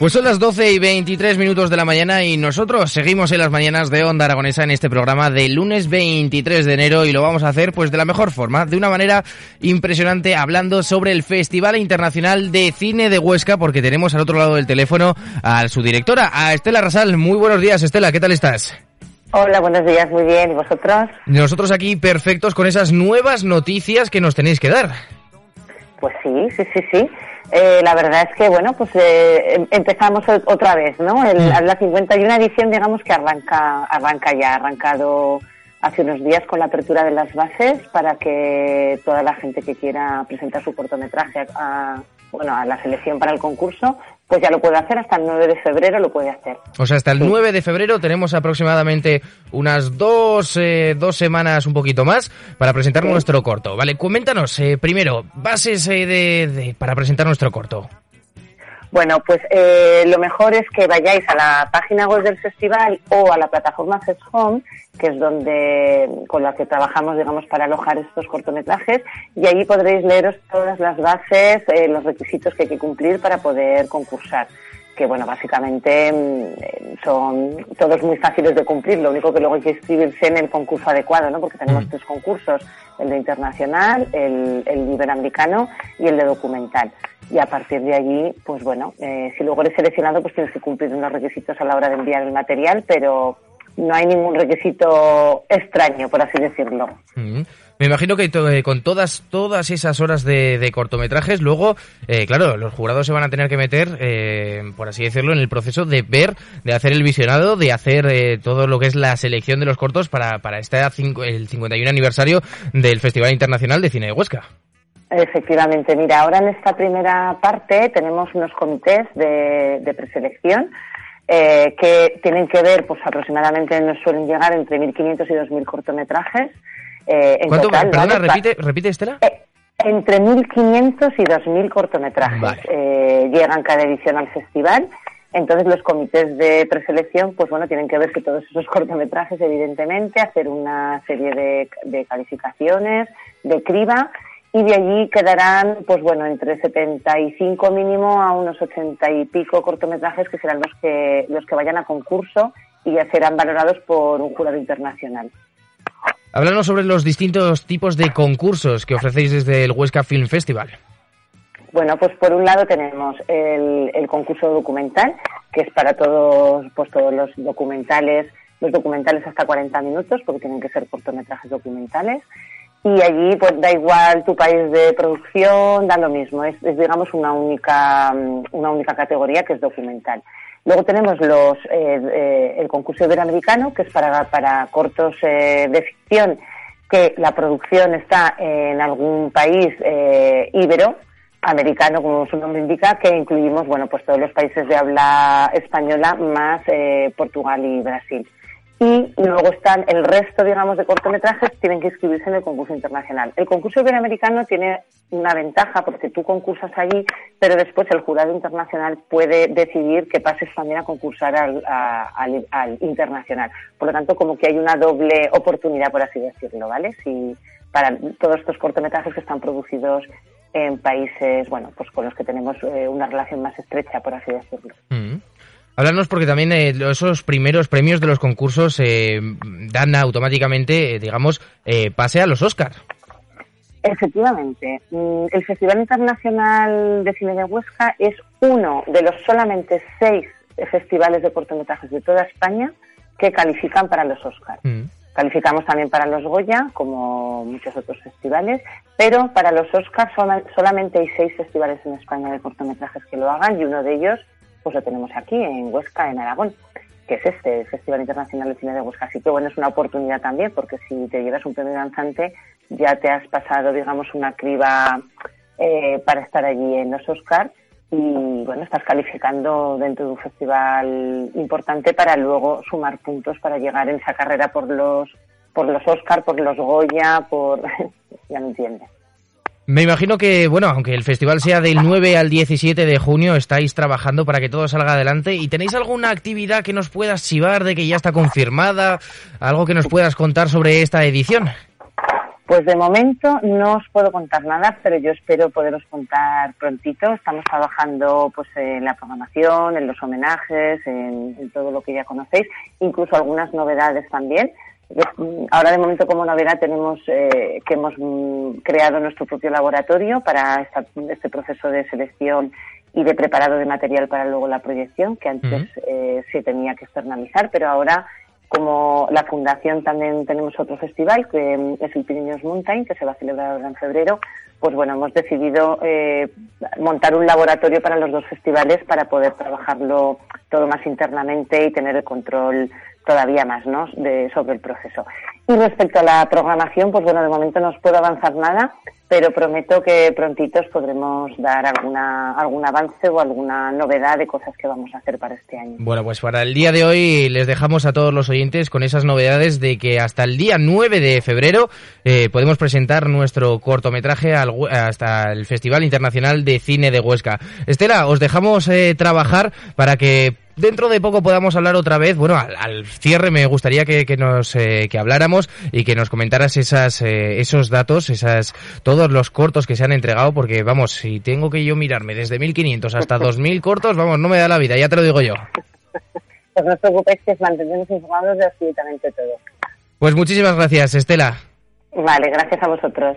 Pues son las 12 y 23 minutos de la mañana y nosotros seguimos en las mañanas de Onda Aragonesa en este programa de lunes 23 de enero y lo vamos a hacer pues de la mejor forma, de una manera impresionante hablando sobre el Festival Internacional de Cine de Huesca porque tenemos al otro lado del teléfono a su directora, a Estela Rasal. Muy buenos días Estela, ¿qué tal estás? Hola, buenos días, muy bien. ¿Y vosotros? Nosotros aquí perfectos con esas nuevas noticias que nos tenéis que dar. Pues sí, sí, sí, sí. Eh, la verdad es que, bueno, pues eh, em- empezamos otra vez, ¿no? El, La 51 edición, digamos que arranca, arranca ya, ha arrancado hace unos días con la apertura de las bases para que toda la gente que quiera presentar su cortometraje a- bueno, a la selección para el concurso, pues ya lo puede hacer, hasta el 9 de febrero lo puede hacer. O sea, hasta el 9 de febrero tenemos aproximadamente unas dos, eh, dos semanas, un poquito más, para presentar nuestro corto. Vale, coméntanos eh, primero, bases eh, de, de- para presentar nuestro corto. Bueno, pues eh, lo mejor es que vayáis a la página web del festival o a la plataforma Fest Home, que es donde con la que trabajamos, digamos, para alojar estos cortometrajes, y allí podréis leeros todas las bases, eh, los requisitos que hay que cumplir para poder concursar. Que bueno, básicamente mm, son todos muy fáciles de cumplir, lo único que luego hay que inscribirse en el concurso adecuado, ¿no? Porque tenemos tres concursos, el de internacional, el, el iberoamericano y el de documental y a partir de allí, pues bueno, eh, si luego eres seleccionado, pues tienes que cumplir unos requisitos a la hora de enviar el material, pero no hay ningún requisito extraño, por así decirlo. Mm. Me imagino que eh, con todas todas esas horas de, de cortometrajes, luego, eh, claro, los jurados se van a tener que meter, eh, por así decirlo, en el proceso de ver, de hacer el visionado, de hacer eh, todo lo que es la selección de los cortos para, para este el 51 aniversario del Festival Internacional de Cine de Huesca. Efectivamente, mira, ahora en esta primera parte tenemos unos comités de, de preselección eh, que tienen que ver, pues aproximadamente nos suelen llegar entre 1.500 y 2.000 cortometrajes. Eh, en ¿Cuánto? total, Perdona, ¿vale? Pa- repite, repite, Estela. Eh, entre 1.500 y 2.000 cortometrajes Vale. eh, llegan cada edición al festival. Entonces los comités de preselección, pues bueno, tienen que ver que todos esos cortometrajes, evidentemente, hacer una serie de, de calificaciones, de criba, y de allí quedarán, pues bueno, entre 75 mínimo a unos 80 y pico cortometrajes que serán los que, los que vayan a concurso y ya serán valorados por un jurado internacional. Háblanos sobre los distintos tipos de concursos que ofrecéis desde el Huesca Film Festival. Bueno, pues por un lado tenemos el, el concurso documental, que es para todos, pues todos los documentales, los documentales hasta 40 minutos, porque tienen que ser cortometrajes documentales. Y allí, pues da igual tu país de producción, da lo mismo. Es, es, digamos, una única, una única categoría que es documental. Luego tenemos los, eh, eh, el concurso iberoamericano, que es para, para cortos eh, de ficción, que la producción está en algún país eh, íbero, americano, como su nombre indica, que incluimos, bueno, pues todos los países de habla española más eh, Portugal y Brasil. Y luego están el resto, digamos, de cortometrajes tienen que inscribirse en el concurso internacional. El concurso iberoamericano tiene una ventaja porque tú concursas allí, pero después el jurado internacional puede decidir que pases también a concursar al, al- al internacional. Por lo tanto, como que hay una doble oportunidad, por así decirlo, ¿vale? Si para todos estos cortometrajes que están producidos en países, bueno, pues con los que tenemos eh, una relación más estrecha, por así decirlo. Mm. Háblanos porque también eh, esos primeros premios de los concursos eh, dan automáticamente, eh, digamos, eh, pase a los Oscar. Efectivamente, mm, el Festival Internacional de Cine de Huesca es uno de los solamente seis festivales de cortometrajes de toda España que califican para los Oscars. Mm. Calificamos también para los Goya, como muchos otros festivales, pero para los Oscars solamente hay seis festivales en España de cortometrajes que lo hagan y uno de ellos pues lo tenemos aquí, en Huesca, en Aragón, que es este, el Festival Internacional de Cine de Huesca. Así que bueno, es una oportunidad también, porque si te llevas un premio danzante, ya te has pasado, digamos, una criba eh, para estar allí en los Oscars y bueno, estás calificando dentro de un festival importante para luego sumar puntos para llegar en esa carrera por los por los Oscar, por los Goya, por ya me entiendes. Me imagino que, bueno, aunque el festival sea del 9 al 17 de junio, estáis trabajando para que todo salga adelante. ¿Y tenéis alguna actividad que nos puedas chivar de que ya está confirmada? ¿Algo que nos puedas contar sobre esta edición? Pues de momento no os puedo contar nada, pero yo espero poderos contar prontito. Estamos trabajando pues en la programación, en los homenajes, en, todo lo que ya conocéis, incluso algunas novedades también. Ahora de momento como novedad tenemos eh, que hemos mm, creado nuestro propio laboratorio para este proceso de selección y de preparado de material para luego la proyección, que antes eh, se tenía que externalizar, pero ahora como la fundación también tenemos otro festival que mm, es el Pirineos Mountain que se va a celebrar ahora en febrero pues bueno hemos decidido eh, montar un laboratorio para los dos festivales para poder trabajarlo todo más internamente y tener el control todavía más ¿no? de, sobre el proceso. Y respecto a la programación, pues bueno, de momento no os puedo avanzar nada, pero prometo que prontitos podremos dar alguna, algún avance o alguna novedad de cosas que vamos a hacer para este año. Bueno, pues para el día de hoy les dejamos a todos los oyentes con esas novedades de que hasta el día 9 de febrero eh, podemos presentar nuestro cortometraje hasta el Festival Internacional de Cine de Huesca. Estela, os dejamos eh, trabajar para que dentro de poco podamos hablar otra vez. Bueno, al, cierre me gustaría que, nos eh, que habláramos y que nos comentaras esas eh, esos datos, esas todos los cortos que se han entregado, porque vamos, si tengo que yo mirarme desde 1500 hasta 2000 cortos, vamos, no me da la vida, ya te lo digo yo. Pues no os preocupéis que os mantendremos informados de absolutamente todo. Pues muchísimas gracias, Estela. Vale, gracias a vosotros.